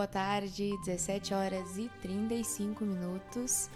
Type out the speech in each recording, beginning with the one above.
Boa tarde, 17 horas e 35 minutos.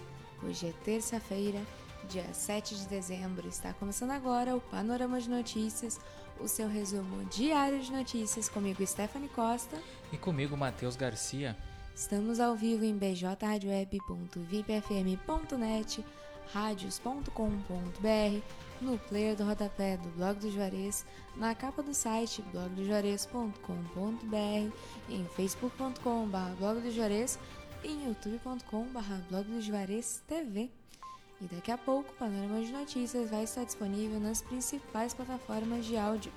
Hoje é terça-feira, dia 7 de dezembro. Está começando agora o Panorama de Notícias, o seu resumo diário de notícias comigo, Stephanie Costa. E comigo, Matheus Garcia. Estamos ao vivo em bjradioweb.vipfm.net, radios.com.br, no player do rodapé do Blog do Juarez, na capa do site blogdojuarez.com.br, em facebook.com.br blog do Juarez e em youtube.com.br blog do Juarez TV. E daqui a pouco o Panorama de Notícias vai estar disponível nas principais plataformas de áudio: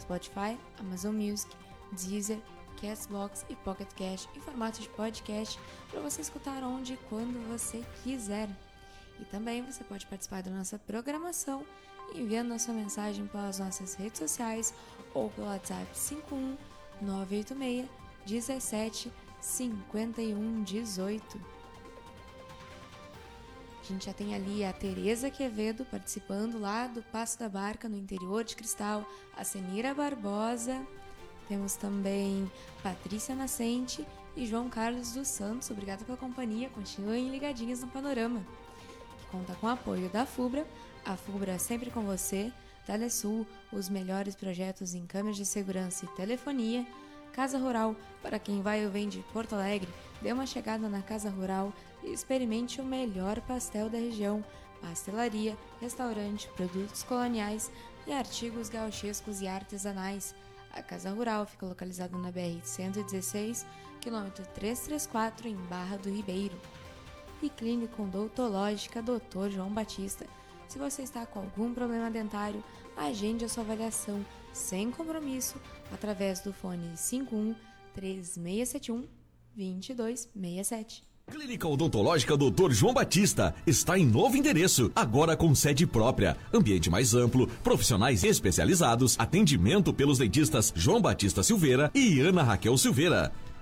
Spotify, Amazon Music, Deezer, Castbox e Pocket Cast em formato de podcast para você escutar onde e quando você quiser. E também você pode participar da nossa programação enviando a sua mensagem pelas nossas redes sociais ou pelo WhatsApp 51 986 17 51 18. A gente já tem ali a Tereza Quevedo participando lá do Passo da Barca no interior de Cristal, a Senira Barbosa, temos também Patrícia Nascente e João Carlos dos Santos. Obrigada pela companhia. Continuem ligadinhos no Panorama. Conta com apoio da FUBRA, a FUBRA sempre com você, Telesul, os melhores projetos em câmeras de segurança e telefonia, Casa Rural, para quem vai ou vem de Porto Alegre, dê uma chegada na Casa Rural e experimente o melhor pastel da região, pastelaria, restaurante, produtos coloniais e artigos gauchescos e artesanais. A Casa Rural fica localizada na BR-116, quilômetro 334, em Barra do Ribeiro. E Clínica Odontológica Dr. João Batista. Se você está com algum problema dentário, agende a sua avaliação sem compromisso através do fone 51 3671 2267. Clínica Odontológica Dr. João Batista está em novo endereço, agora com sede própria, ambiente mais amplo, profissionais especializados, atendimento pelos dentistas João Batista Silveira e Ana Raquel Silveira.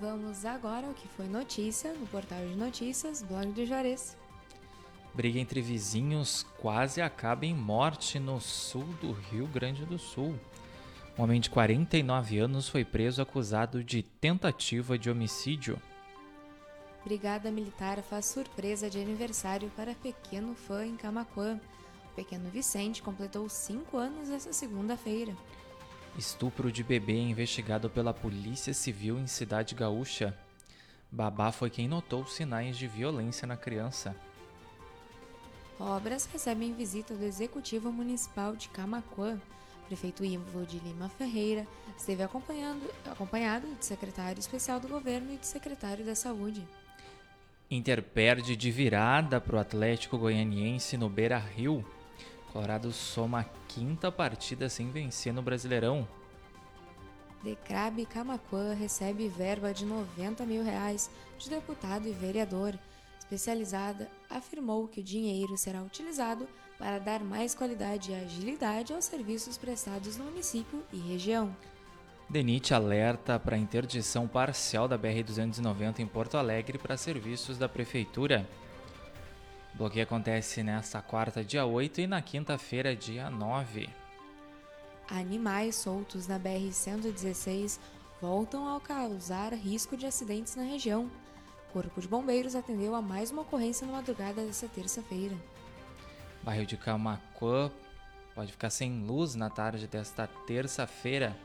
Vamos agora ao que foi notícia no portal de notícias Blog do Juarez. Briga entre vizinhos quase acaba em morte no sul do Rio Grande do Sul. Um homem de 49 anos foi preso acusado de tentativa de homicídio. Brigada Militar faz surpresa de aniversário para pequeno fã em Camaquã. O pequeno Vicente completou 5 anos essa segunda-feira. Estupro de bebê investigado pela Polícia Civil em Cidade Gaúcha. Babá foi quem notou sinais de violência na criança. Obras recebem visita do Executivo Municipal de Camaquã. Prefeito Ivo de Lima Ferreira esteve acompanhado de secretário especial do governo e de secretário da Saúde. Inter perde de virada para o Atlético Goianiense no Beira Rio. Colorado soma a quinta partida sem vencer no Brasileirão. Decrabe Camaquã recebe verba de 90 mil reais de deputado e vereador. Especializada afirmou que o dinheiro será utilizado para dar mais qualidade e agilidade aos serviços prestados no município e região. DENIT alerta para a interdição parcial da BR-290 em Porto Alegre para serviços da Prefeitura. O bloqueio acontece nesta quarta, dia 8 e na quinta-feira, dia 9. Animais soltos na BR-116 voltam a causar risco de acidentes na região. Corpo de Bombeiros atendeu a mais uma ocorrência na madrugada desta terça-feira. Bairro de Camacuã pode ficar sem luz na tarde desta terça-feira.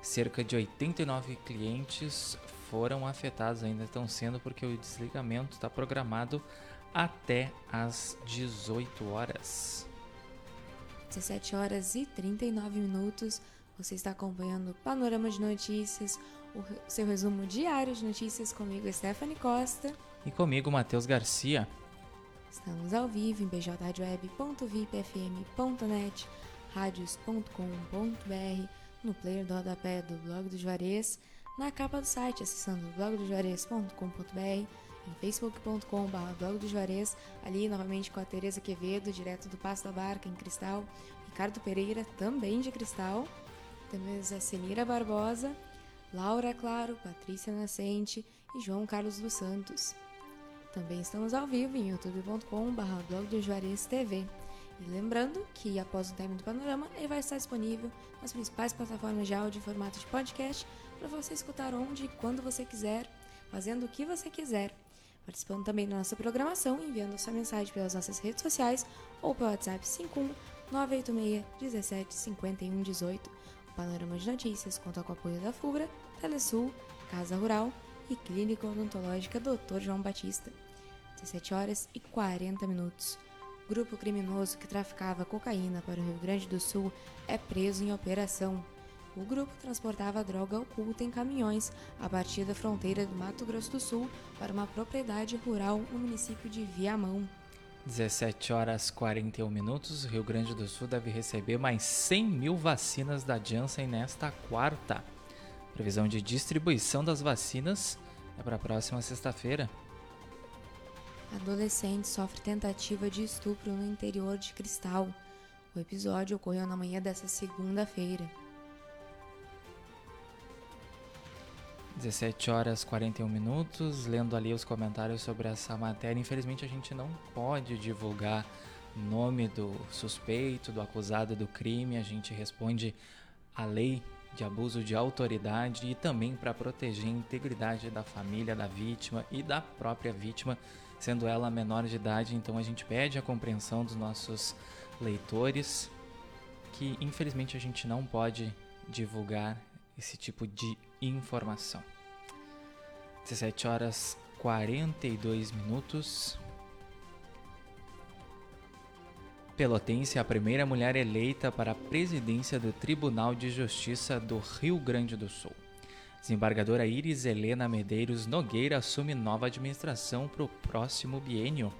Cerca de 89 clientes foram afetados, ainda estão sendo porque o desligamento está programado até às 18 horas. 17 horas e 39 minutos. Você está acompanhando o Panorama de Notícias, o seu resumo diário de notícias comigo, Stephanie Costa. E comigo, Matheus Garcia. Estamos ao vivo em bjradioweb.vipfm.net, radios.com.br, no player do rodapé do blog do Juarez, na capa do site, acessando blogdojuarez.com.br, em facebook.com.br blog Juarez, ali novamente com a Tereza Quevedo, direto do Passo da Barca, em Cristal, Ricardo Pereira, também de Cristal, temos a Senira Barbosa, Laura Claro, Patrícia Nascente e João Carlos dos Santos. Também estamos ao vivo em youtube.com.br blog do Juarez TV. E lembrando que após o término do panorama, ele vai estar disponível nas principais plataformas de áudio em formato de podcast para você escutar onde e quando você quiser, fazendo o que você quiser. Participando também da nossa programação, enviando sua mensagem pelas nossas redes sociais ou pelo WhatsApp 51 986 17 51 18. O Panorama de Notícias conta com o apoio da FUBRA, Telesul, Casa Rural e Clínica Odontológica Dr. João Batista. 17 horas e 40 minutos. Grupo criminoso que traficava cocaína para o Rio Grande do Sul é preso em operação. O grupo transportava droga oculta em caminhões a partir da fronteira do Mato Grosso do Sul para uma propriedade rural no município de Viamão. 17 horas 41 minutos. Rio Grande do Sul deve receber mais 100 mil vacinas da Janssen nesta quarta. Previsão de distribuição das vacinas é para a próxima sexta-feira. Adolescente sofre tentativa de estupro no interior de Cristal. O episódio ocorreu na manhã dessa segunda-feira. 17 horas 41 minutos, lendo ali os comentários sobre essa matéria. Infelizmente a gente não pode divulgar nome do suspeito, do acusado do crime. A gente responde à lei de abuso de autoridade e também para proteger a integridade da família da vítima e da própria vítima, sendo ela menor de idade. Então a gente pede a compreensão dos nossos leitores que infelizmente a gente não pode divulgar esse tipo de informação. 17 horas 42 minutos. Pelotense é a primeira mulher eleita para a presidência do Tribunal de Justiça do Rio Grande do Sul. Desembargadora Iris Helena Medeiros Nogueira assume nova administração para o próximo biênio.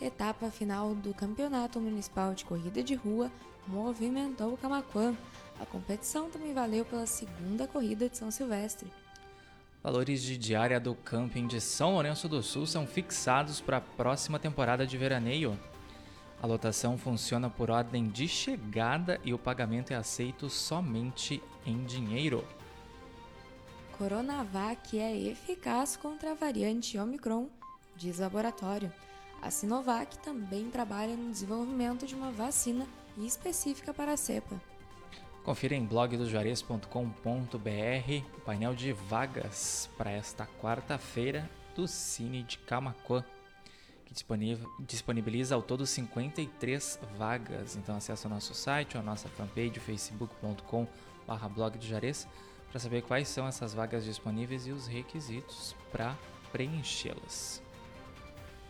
Etapa final do Campeonato Municipal de Corrida de Rua movimentou Camaquã. A competição também valeu pela segunda corrida de São Silvestre. Valores de diária do camping de São Lourenço do Sul são fixados para a próxima temporada de veraneio. A lotação funciona por ordem de chegada e o pagamento é aceito somente em dinheiro. Coronavac é eficaz contra a variante Omicron, diz laboratório. A Sinovac também trabalha no desenvolvimento de uma vacina específica para a cepa. Confira em blogdojuarez.com.br o painel de vagas para esta quarta-feira do Cine de Camacuã, que disponibiliza ao todo 53 vagas. Então acesse o nosso site ou a nossa fanpage facebook.com blogdojuarez para saber quais são essas vagas disponíveis e os requisitos para preenchê-las.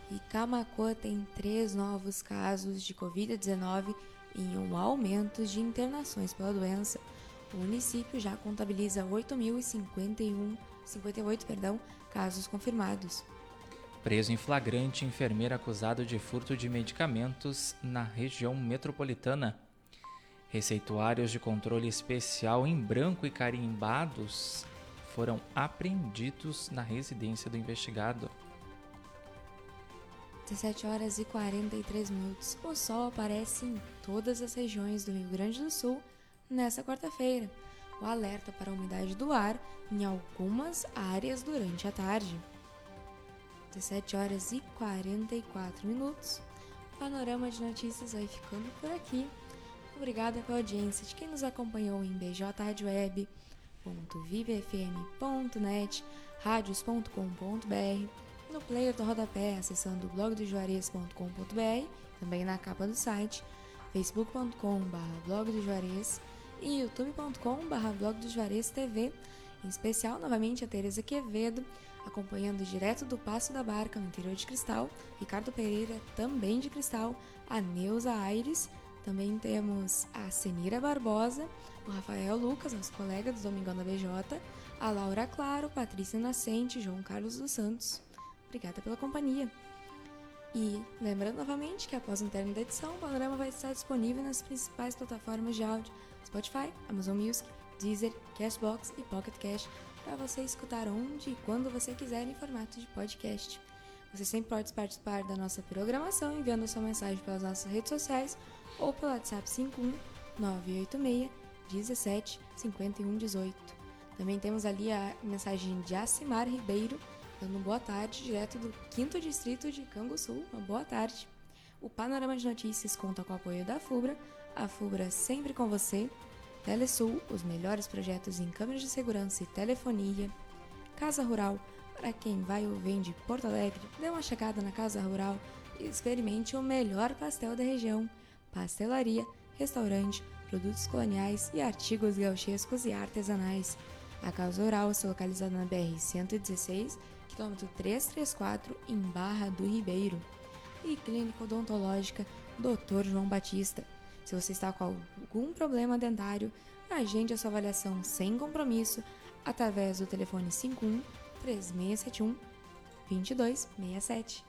E Camacuã tem três novos casos de Covid-19 e um aumento de internações pela doença. O município já contabiliza 8.058 perdão, casos confirmados. Preso em flagrante, enfermeiro acusado de furto de medicamentos na região metropolitana. Receituários de controle especial em branco e carimbados foram apreendidos na residência do investigado. 17 horas e 43 minutos. O sol aparece em todas as regiões do Rio Grande do Sul nesta quarta-feira. O alerta para a umidade do ar em algumas áreas durante a tarde. 17 horas e 44 minutos. O panorama de notícias vai ficando por aqui. Obrigada pela audiência de quem nos acompanhou em bjradioweb.vivfm.net, radios.com.br no player do rodapé, acessando blogdojuarez.com.br, também na capa do site, facebook.com.br blogdojuarez e youtube.com.br blogdojuarez.tv, em especial novamente a Teresa Quevedo, acompanhando direto do Passo da Barca no interior de Cristal, Ricardo Pereira, também de Cristal, a Neuza Aires, também temos a Senira Barbosa, o Rafael Lucas, nosso colega do Domingão da BJ, a Laura Claro, Patrícia Nascente, João Carlos dos Santos. Obrigada pela companhia. E lembrando novamente que após o término da edição, o panorama vai estar disponível nas principais plataformas de áudio: Spotify, Amazon Music, Deezer, Cashbox e Pocket Cash para você escutar onde e quando você quiser em formato de podcast. Você sempre pode participar da nossa programação enviando sua mensagem pelas nossas redes sociais ou pelo WhatsApp 51 986 17 51 18. Também temos ali a mensagem de Acimar Ribeiro, dando boa tarde, direto do 5 Distrito de Canguçu. Uma boa tarde. O Panorama de Notícias conta com o apoio da FUBRA, a FUBRA sempre com você, Telesul, os melhores projetos em câmeras de segurança e telefonia, Casa Rural, para quem vai ou vem de Porto Alegre, dê uma chegada na Casa Rural e experimente o melhor pastel da região, pastelaria, restaurante, produtos coloniais e artigos gauchescos e artesanais. A Casa Rural está localizada na BR-116, quilômetro 334, em Barra do Ribeiro. E Clínica Odontológica Dr. João Batista. Se você está com algum problema dentário, agende a sua avaliação sem compromisso através do telefone 51 3671 2267.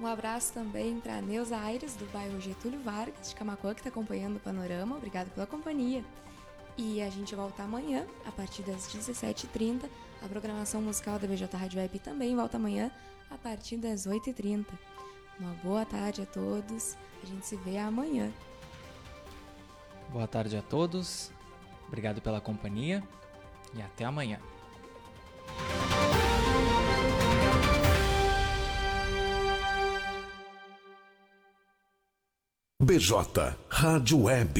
Um abraço também para Neuza Aires, do bairro Getúlio Vargas, de Camacuã, que está acompanhando o panorama. Obrigado pela companhia. E a gente volta amanhã, a partir das 17h30. A programação musical da BJ Rádio Web também volta amanhã, a partir das 8h30. Uma boa tarde a todos. A gente se vê amanhã. Boa tarde a todos. Obrigado pela companhia e até amanhã. BJ Rádio Web.